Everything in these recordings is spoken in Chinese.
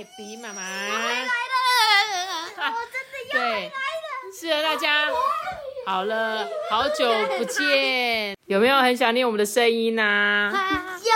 艾比妈妈。来了，我真的要对，是的，大家好了，好久不见，有没有很想念我们的声音呢、有。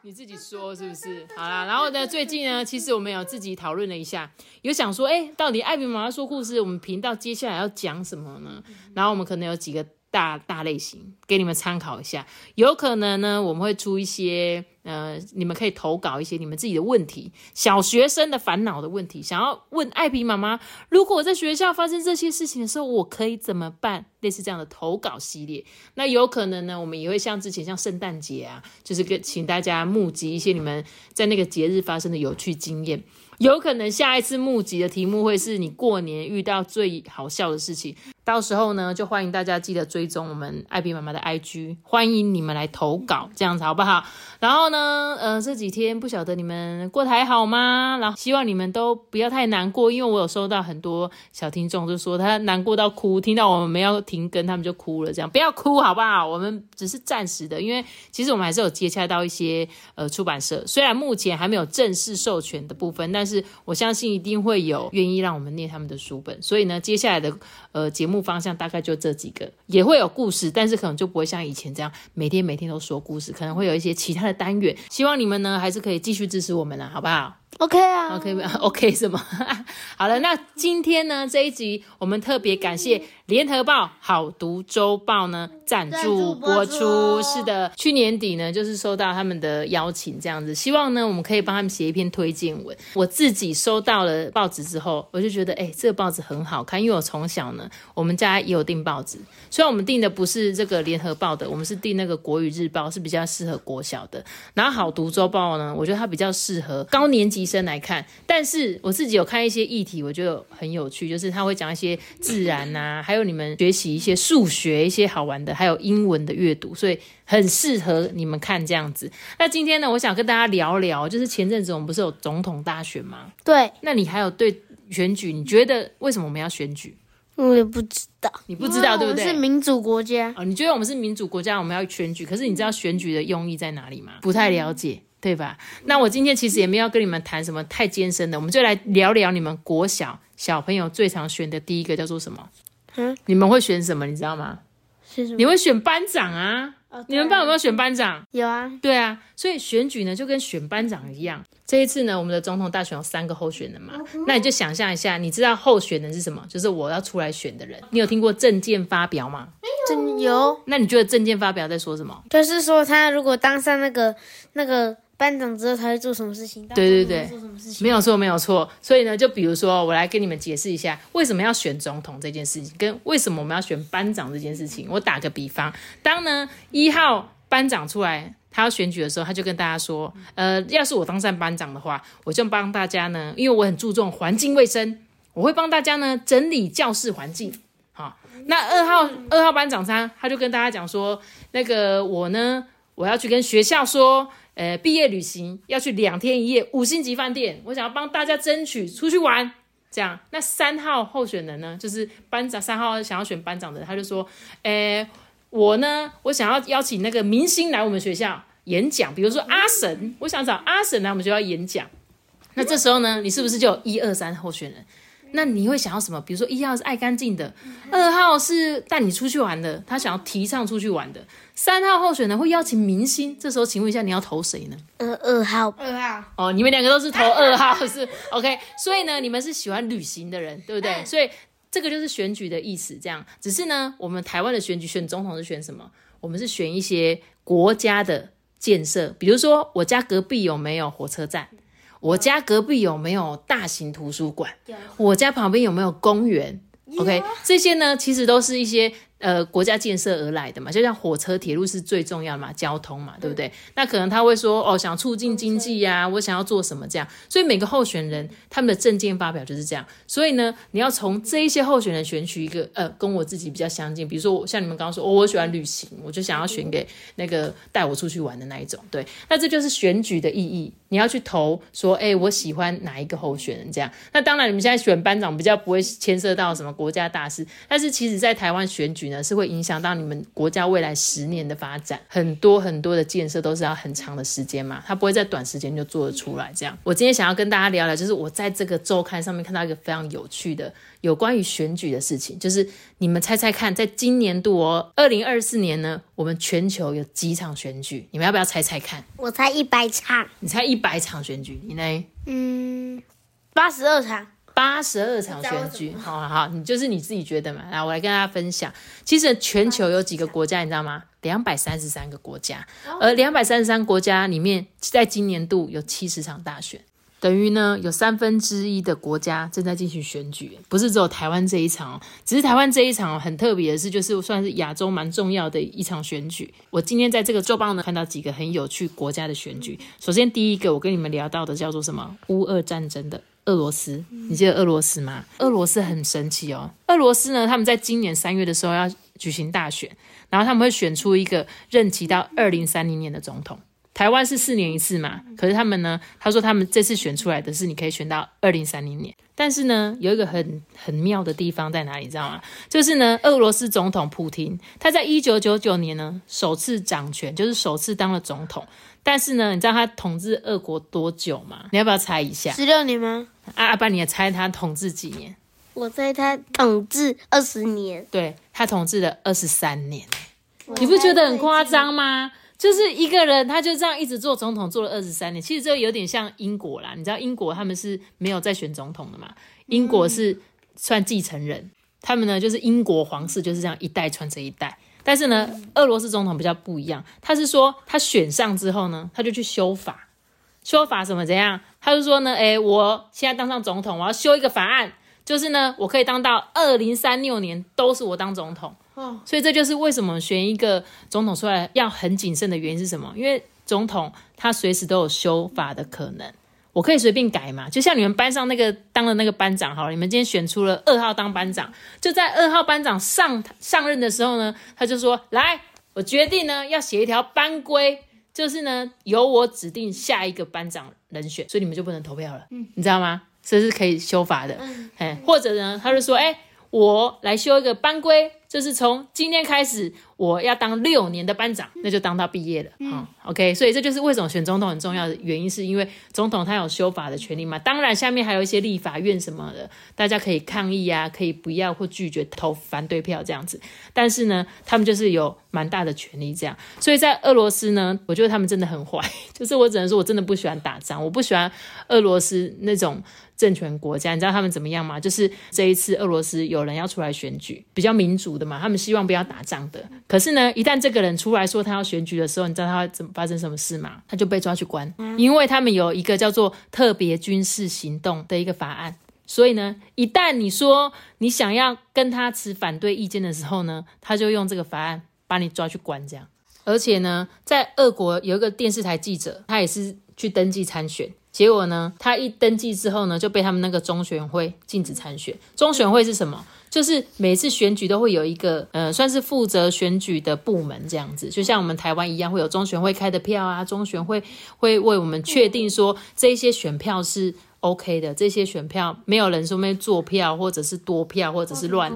你自己说是不是？好啦，然后呢，最近呢，其实我们有自己讨论了一下，有想说，哎，到底艾比妈妈说故事，我们频道接下来要讲什么呢？然后我们可能有几个大大类型给你们参考一下，有可能呢，我们会出一些呃，你们可以投稿一些你们自己的问题，小学生的烦恼的问题，想要问艾比妈妈，如果我在学校发生这些事情的时候，我可以怎么办？类似这样的投稿系列，那有可能呢，我们也会像之前像圣诞节啊，就是跟请大家募集一些你们在那个节日发生的有趣经验。有可能下一次募集的题目会是你过年遇到最好笑的事情，到时候呢，就欢迎大家记得追踪我们艾比妈妈的 IG，欢迎你们来投稿，这样子好不好？然后呢，呃，这几天不晓得你们过得还好吗？然后希望你们都不要太难过，因为我有收到很多小听众就说他难过到哭，听到我们没有停更，他们就哭了。这样不要哭好不好？我们只是暂时的，因为其实我们还是有接洽到一些呃出版社，虽然目前还没有正式授权的部分，但是我相信一定会有愿意让我们念他们的书本。所以呢，接下来的呃节目方向大概就这几个，也会有故事，但是可能就不会像以前这样每天每天都说故事，可能会有一些其他的单元。希望你们呢还是可以继续支持我们了，好不好？OK 啊 OK 不 OK 什么？好了，那今天呢这一集我们特别感谢联合报好读周报呢赞助播出。赞助播出是的，去年底呢就是收到他们的邀请，这样子，希望呢我们可以帮他们写一篇推荐文。我自己收到了报纸之后，我就觉得哎、这个报纸很好看，因为我从小呢我们家也有订报纸，虽然我们订的不是这个联合报的，我们是订那个国语日报，是比较适合国小的。然后好读周报呢，我觉得它比较适合高年级生来看。但是我自己有看一些议题，我觉得很有趣，就是他会讲一些自然呐、还有你们学习一些数学、一些好玩的，还有英文的阅读，所以很适合你们看这样子。那今天呢，我想跟大家聊聊，就是前阵子我们不是有总统大选吗？对，那你还有对选举，你觉得为什么我们要选举？我也不知道，你不知道对不对？是民主国家。哦，你觉得我们是民主国家，我们要选举，可是你知道选举的用意在哪里吗？不太了解，对吧？那我今天其实也没有要跟你们谈什么太艰深的，我们就来聊聊你们国小小朋友最常选的第一个叫做什么？嗯，你们会选什么？你知道吗？是什么？你会选班长啊？哦你们班有没有选班长？有啊，对啊，所以选举呢就跟选班长一样。这一次呢，我们的总统大选有三个候选人嘛，那你就想象一下，你知道候选人是什么？就是我要出来选的人。你有听过证件发表吗？真有。那你觉得证件发表在说什么？就是说，他如果当上那个那个班长知道，他会做什么事情？对对对做什么事情？没有错，没有错。所以呢，就比如说，我来跟你们解释一下为什么要选总统这件事情，跟为什么我们要选班长这件事情。我打个比方，当呢一号班长出来。他要选举的时候，他就跟大家说：“呃，要是我当上班长的话，我就帮大家呢，因为我很注重环境卫生，我会帮大家呢整理教室环境。好，那二号二号班长他他就跟大家讲说，那个我呢，我要去跟学校说，呃，毕业旅行要去两天一夜五星级饭店，我想要帮大家争取出去玩。这样，那三号候选人呢，就是班长，三号想要选班长的，他就说，诶，我呢，我想要邀请那个明星来我们学校演讲，比如说阿神，我想找阿神来我们学校演讲。那这时候呢，你是不是就有一二三候选人？那你会想要什么？比如说一号是爱干净的，二号是带你出去玩的，他想要提倡出去玩的。三号候选人会邀请明星，这时候请问一下，你要投谁呢？呃，二号。二号，哦，你们两个都是投二号，是 OK。所以呢，你们是喜欢旅行的人，对不对？所以这个就是选举的意思。这样，只是呢，我们台湾的选举选总统是选什么？我们是选一些国家的建设，比如说我家隔壁有没有火车站？我家隔壁有没有大型图书馆？我家旁边有没有公园？OK，这些呢，其实都是一些呃国家建设而来的嘛，就像火车、铁路是最重要的嘛，交通嘛，对不对？那可能他会说哦，想促进经济呀，我想要做什么这样。所以每个候选人他们的政见发表就是这样。所以呢，你要从这一些候选人选取一个呃跟我自己比较相近，比如说我像你们刚刚说，哦，我喜欢旅行，我就想要选给那个带我出去玩的那一种。对，那这就是选举的意义。你要去投说，哎，我喜欢哪一个候选人这样。那当然，你们现在选班长比较不会牵涉到什么国家大事，但是其实在台湾选举呢，是会影响到你们国家未来十年的发展，很多很多的建设都是要很长的时间嘛，它不会在短时间就做得出来。这样，我今天想要跟大家聊聊，就是我在这个周刊上面看到一个非常有趣的有关于选举的事情，就是你们猜猜看，在今年度哦，二零二四年呢，我们全球有几场选举？你们要不要猜猜看？我猜一百场，你猜一百场选举，你呢？嗯，八十二场。八十二场选举，好好好，你就是你自己觉得嘛？来，我来跟大家分享。其实全球有几个国家，你知道吗？两百三十三个国家，而两百三十三国家里面，在今年度有七十场大选，等于呢有三分之一的国家正在进行选举，不是只有台湾这一场，只是台湾这一场很特别的是，就是算是亚洲蛮重要的一场选举。我今天在这个周报呢看到几个很有趣国家的选举。首先第一个，我跟你们聊到的叫做什么？乌俄战争的。俄罗斯，你记得俄罗斯吗？俄罗斯很神奇哦。俄罗斯呢，他们在今年三月的时候要举行大选，然后他们会选出一个任期到二零三零年的总统。台湾是四年一次嘛，可是他们呢，他说他们这次选出来的是你可以选到二零三零年。但是呢，有一个很很妙的地方在哪里，知道吗？就是呢，俄罗斯总统普京他在一九九九年呢首次掌权，就是首次当了总统。但是呢，你知道他统治俄国多久吗？你要不要猜一下？十六年吗？啊阿爸，你也猜他统治几年？我猜他统治二十年。对他统治了二十三年，你不觉得很夸张吗？就是一个人，他就这样一直做总统，做了二十三年。其实这有点像英国啦，你知道英国他们是没有再选总统的嘛？英国是算继承人，他们呢就是英国皇室就是这样一代传承一代。但是呢，俄罗斯总统比较不一样，他是说他选上之后呢，他就去修法，修法什么怎样？他就说呢，哎，我现在当上总统，我要修一个法案，就是呢，我可以当到二零三六年都是我当总统。哦，所以这就是为什么选一个总统出来要很谨慎的原因是什么？因为总统他随时都有修法的可能。我可以随便改嘛？就像你们班上那个当了那个班长，好了，你们今天选出了二号当班长，就在二号班长上上任的时候呢，他就说：“来，我决定呢要写一条班规，就是呢由我指定下一个班长人选，所以你们就不能投票了，嗯，你知道吗？这是可以修法的，哎，或者呢，他就说：哎，我来修一个班规，就是从今天开始。”我要当六年的班长，那就当到毕业了。嗯，OK，所以这就是为什么选总统很重要的原因，是因为总统他有修法的权利嘛。当然，下面还有一些立法院什么的，大家可以抗议啊，可以不要或拒绝投反对票这样子。但是呢，他们就是有蛮大的权利这样。所以在俄罗斯呢，我觉得他们真的很坏。就是我只能说我真的不喜欢打仗，我不喜欢俄罗斯那种政权国家。你知道他们怎么样吗？就是这一次俄罗斯有人要出来选举，比较民主的嘛，他们希望不要打仗的。可是呢，一旦这个人出来说他要选举的时候，你知道他怎么发生什么事吗？他就被抓去关，因为他们有一个叫做特别军事行动的一个法案。所以呢，一旦你说你想要跟他持反对意见的时候呢，他就用这个法案把你抓去关。这样，而且呢，在俄国有一个电视台记者，他也是去登记参选，结果呢，他一登记之后呢，就被他们那个中选会禁止参选。中选会是什么？就是每次选举都会有一个，呃，算是负责选举的部门这样子，就像我们台湾一样，会有中选会开的票啊，中选会会为我们确定说这些选票是 OK 的，这些选票没有人说没做票，或者是多票，或者是乱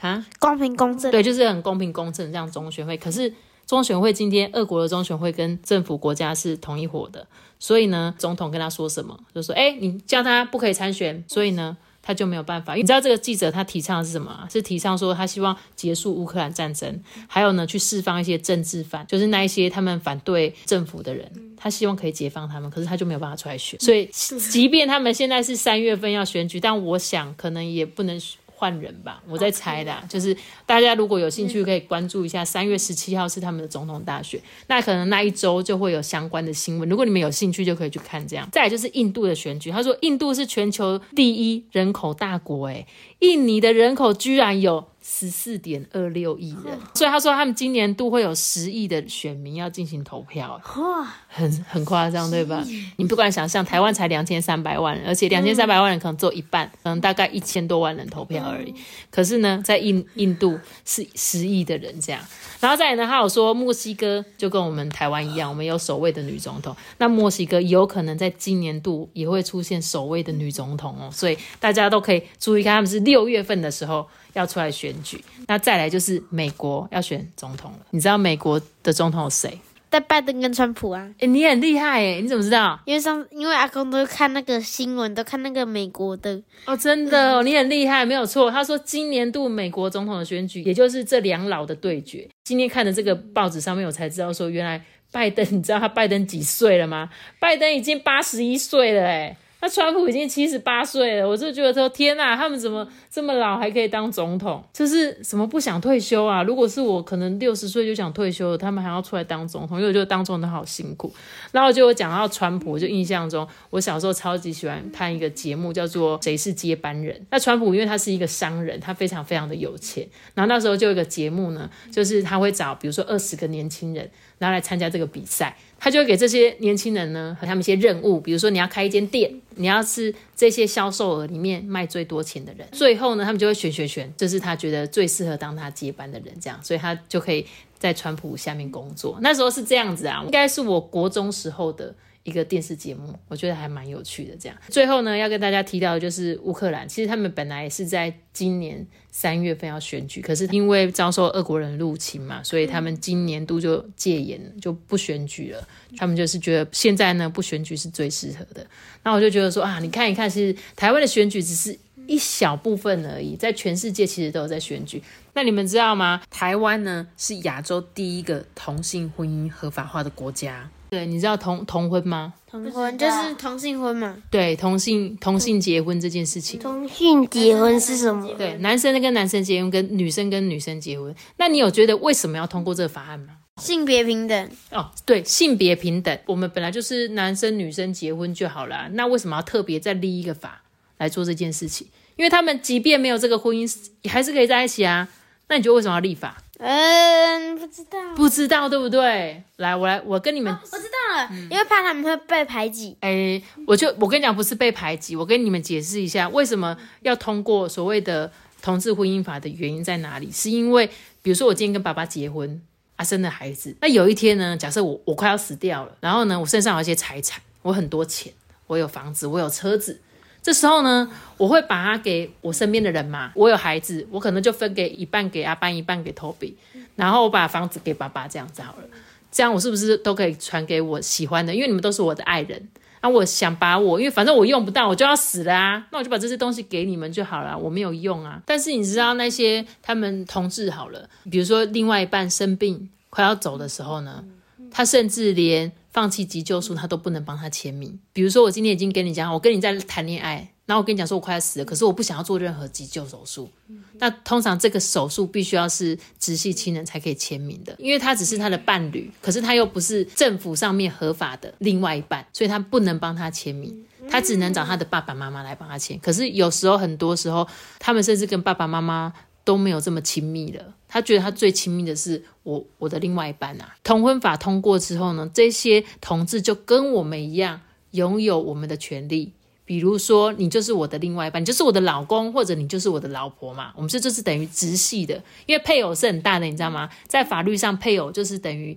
啊，公平公正，对，就是很公平公正这样中选会。可是中选会今天，俄国的中选会跟政府国家是同一伙的，所以呢，总统跟他说什么，就说，哎，你叫他不可以参选，所以呢。他就没有办法，你知道这个记者他提倡的是什么？是提倡说他希望结束乌克兰战争，还有呢去释放一些政治犯，就是那一些他们反对政府的人，他希望可以解放他们，可是他就没有办法出来选。所以，即便他们现在是三月份要选举，但我想可能也不能。换人吧，我在猜的，就是大家如果有兴趣，可以关注一下。三月十七号是他们的总统大选，那可能那一周就会有相关的新闻。如果你们有兴趣，就可以去看这样。再来就是印度的选举，他说印度是全球第一人口大国，诶印尼的人口居然有十四点二六亿人，所以他说他们今年度会有十亿的选民要进行投票，哇，很很夸张，对吧？你不敢想象，台湾才两千三百万人，而且两千三百万人可能只有一半，可能大概一千多万人投票而已。可是呢，在印印度是十亿的人这样，然后再来呢，他有说墨西哥就跟我们台湾一样，我们有首位的女总统，那墨西哥有可能在今年度也会出现首位的女总统哦，所以大家都可以注意看，他们是六月份的时候。要出来选举，那再来就是美国要选总统了。你知道美国的总统有谁？在拜登跟川普啊。哎，你很厉害哎，你怎么知道？因为上因为阿公都看那个新闻，都看那个美国的。哦，真的哦，你很厉害，没有错。他说今年度美国总统的选举，也就是这两老的对决。今天看的这个报纸上面，我才知道说，原来拜登，你知道他拜登几岁了吗？拜登已经八十一岁了哎。那川普已经七十八岁了，我就觉得说天呐，他们怎么这么老还可以当总统？就是什么不想退休啊？如果是我，可能六十岁就想退休了，他们还要出来当总统，因为我觉得当总统好辛苦。然后就我讲到川普，我就印象中我小时候超级喜欢看一个节目，叫做《谁是接班人》。那川普因为他是一个商人，他非常非常的有钱。然后那时候就有一个节目呢，就是他会找比如说二十个年轻人，然后来参加这个比赛。他就会给这些年轻人呢和他们一些任务，比如说你要开一间店，你要是这些销售额里面卖最多钱的人，最后呢他们就会选选选，这是他觉得最适合当他接班的人，这样，所以他就可以在川普下面工作。那时候是这样子啊，应该是我国中时候的。一个电视节目，我觉得还蛮有趣的。这样，最后呢，要跟大家提到的就是乌克兰。其实他们本来也是在今年三月份要选举，可是因为遭受俄国人入侵嘛，所以他们今年度就戒严，就不选举了。他们就是觉得现在呢不选举是最适合的。那我就觉得说啊，你看一看，其实台湾的选举只是一小部分而已，在全世界其实都有在选举。那你们知道吗？台湾呢是亚洲第一个同性婚姻合法化的国家。对，你知道同同婚吗？同婚就是同性婚嘛。对，同性同性结婚这件事情。同性结婚是什么？对，男生跟男生结婚，跟女生跟女生结婚。那你有觉得为什么要通过这个法案吗？性别平等。哦，对，性别平等，我们本来就是男生女生结婚就好了，那为什么要特别再立一个法来做这件事情？因为他们即便没有这个婚姻，还是可以在一起啊。那你觉得为什么要立法？嗯，不知道，不知道对不对？来，我来，我跟你们，我知道了，因为怕他们会被排挤。哎，我就我跟你讲，不是被排挤，我跟你们解释一下，为什么要通过所谓的同志婚姻法的原因在哪里？是因为，比如说我今天跟爸爸结婚，啊，生了孩子，那有一天呢，假设我我快要死掉了，然后呢，我身上有一些财产，我很多钱，我有房子，我有车子。这时候呢，我会把它给我身边的人嘛。我有孩子，我可能就分给一半给阿班，一半给 Toby，然后我把房子给爸爸，这样子好了。这样我是不是都可以传给我喜欢的？因为你们都是我的爱人。那我想把我，因为反正我用不到，我就要死了啊。那我就把这些东西给你们就好了，我没有用啊。但是你知道那些他们同志好了，比如说另外一半生病快要走的时候呢，他甚至连。放弃急救书，他都不能帮他签名。比如说，我今天已经跟你讲，我跟你在谈恋爱，然后我跟你讲说我快要死了，可是我不想要做任何急救手术。那通常这个手术必须要是直系亲人才可以签名的，因为他只是他的伴侣，可是他又不是政府上面合法的另外一半，所以他不能帮他签名，他只能找他的爸爸妈妈来帮他签。可是有时候，很多时候，他们甚至跟爸爸妈妈。都没有这么亲密了。他觉得他最亲密的是我，我的另外一半啊。同婚法通过之后呢，这些同志就跟我们一样，拥有我们的权利。比如说，你就是我的另外一半，你就是我的老公，或者你就是我的老婆嘛。我们这就是等于直系的，因为配偶是很大的，你知道吗？在法律上，配偶就是等于。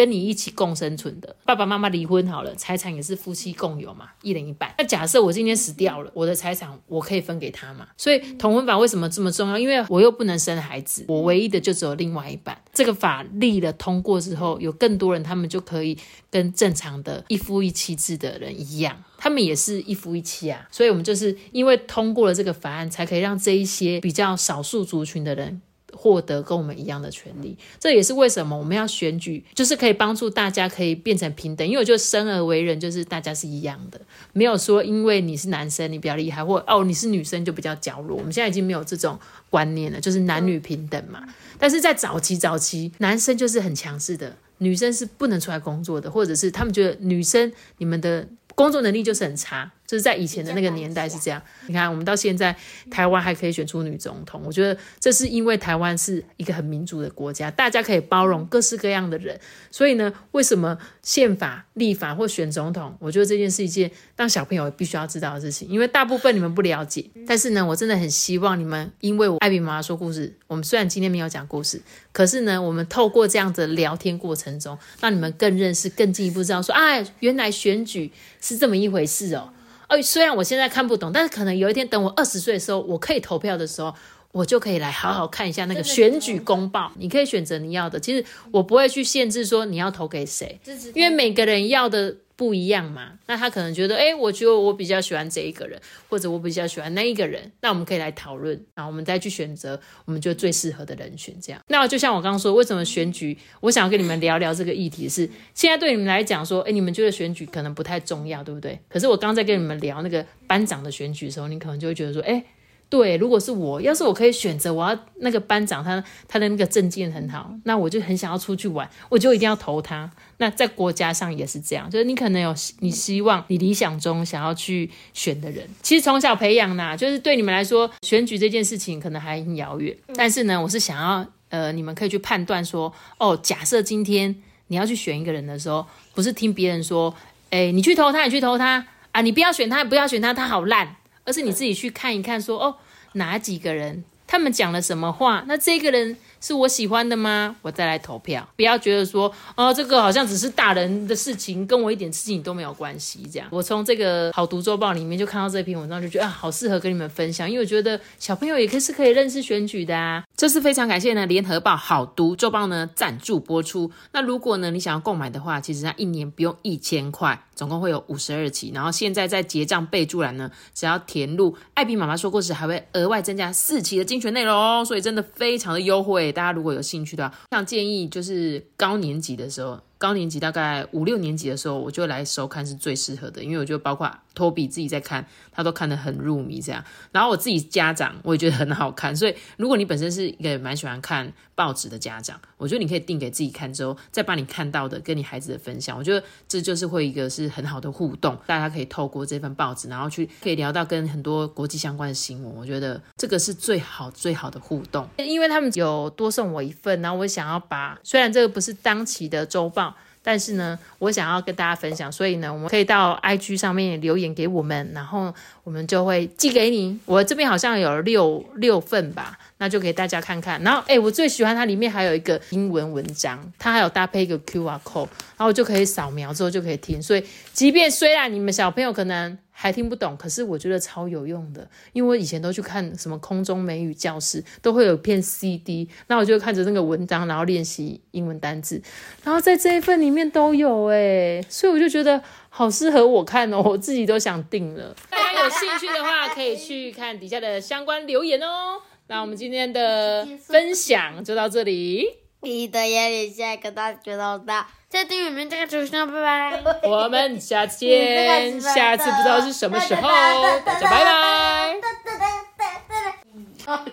跟你一起共生存的爸爸妈妈离婚好了，财产也是夫妻共有嘛，一人一半。那假设我今天死掉了，我的财产我可以分给他嘛？所以同婚法为什么这么重要？因为我又不能生孩子，我唯一的就只有另外一半。这个法立了通过之后，有更多人他们就可以跟正常的一夫一妻制的人一样，他们也是一夫一妻啊。所以我们就是因为通过了这个法案，才可以让这一些比较少数族群的人。获得跟我们一样的权利，这也是为什么我们要选举，就是可以帮助大家可以变成平等。因为我觉得生而为人就是大家是一样的，没有说因为你是男生你比较厉害，或哦你是女生就比较娇弱。我们现在已经没有这种观念了，就是男女平等嘛。但是在早期早期，男生就是很强势的，女生是不能出来工作的，或者是他们觉得女生你们的工作能力就是很差。就是在以前的那个年代是这样。你看，我们到现在台湾还可以选出女总统，我觉得这是因为台湾是一个很民主的国家，大家可以包容各式各样的人。所以呢，为什么宪法立法或选总统？我觉得这件是一件让小朋友必须要知道的事情，因为大部分你们不了解。但是呢，我真的很希望你们，因为我艾比妈妈说故事，我们虽然今天没有讲故事，可是呢，我们透过这样的聊天过程中，让你们更认识、更进一步知道说，啊，原来选举是这么一回事哦。哦，虽然我现在看不懂，但是可能有一天等我二十岁的时候，我可以投票的时候，我就可以来好好看一下那个选举公报。你可以选择你要的，其实我不会去限制说你要投给谁，因为每个人要的。不一样嘛？那他可能觉得，哎，我觉得我比较喜欢这一个人，或者我比较喜欢那一个人。那我们可以来讨论，然后我们再去选择我们觉得最适合的人选。这样，那就像我刚刚说，为什么选举？我想要跟你们聊聊这个议题是，现在对你们来讲说，哎，你们觉得选举可能不太重要，对不对？可是我刚在跟你们聊那个班长的选举的时候，你可能就会觉得说，哎。对，如果是我，要是我可以选择，我要那个班长，他他的那个证件很好，那我就很想要出去玩，我就一定要投他。那在国家上也是这样，就是你可能有你希望你理想中想要去选的人，其实从小培养啦，就是对你们来说，选举这件事情可能还很遥远。但是呢，我是想要呃，你们可以去判断说，哦，假设今天你要去选一个人的时候，不是听别人说，哎，你去投他，你去投他啊，你不要选他，不要选他，他好烂。而是你自己去看一看，说哦，哪几个人他们讲了什么话？那这个人。是我喜欢的吗？我再来投票。不要觉得说，哦，这个好像只是大人的事情，跟我一点事情都没有关系。这样，我从这个好读周报里面就看到这篇文章，就觉得啊，好适合跟你们分享。因为我觉得小朋友也可以是可以认识选举的啊。这是非常感谢呢，联合报好读周报呢赞助播出。那如果呢你想要购买的话，其实它一年不用一千块，总共会有五十二期。然后现在在结账备注栏呢，只要填入艾比妈妈说故事，还会额外增加四期的精选内容哦，所以真的非常的优惠。大家如果有兴趣的话，像建议就是高年级的时候。高年级大概五六年级的时候，我就来收看是最适合的，因为我觉得包括托比自己在看，他都看得很入迷这样。然后我自己家长我也觉得很好看，所以如果你本身是一个蛮喜欢看报纸的家长，我觉得你可以订给自己看之后，再把你看到的跟你孩子的分享，我觉得这就是会一个是很好的互动。大家可以透过这份报纸，然后去可以聊到跟很多国际相关的新闻，我觉得这个是最好最好的互动。因为他们有多送我一份，然后我想要把虽然这个不是当期的周报。但是呢，我想要跟大家分享，所以呢，我们可以到 IG 上面留言给我们，然后我们就会寄给你。我这边好像有六六份吧，那就给大家看看。然后，哎，我最喜欢它里面还有一个英文文章，它还有搭配一个 QR code，然后就可以扫描之后就可以听。所以，即便虽然你们小朋友可能。还听不懂，可是我觉得超有用的，因为我以前都去看什么空中美语教室，都会有一片 CD，那我就看着那个文章，然后练习英文单字，然后在这一份里面都有哎，所以我就觉得好适合我看哦，我自己都想订了。大家有兴趣的话，可以去看底下的相关留言哦。那我们今天的分享就到这里，你的眼里下一个大觉得大。在订阅里面这个主持人，拜拜。我们下次见，下次不知道是什么时候，大家拜拜。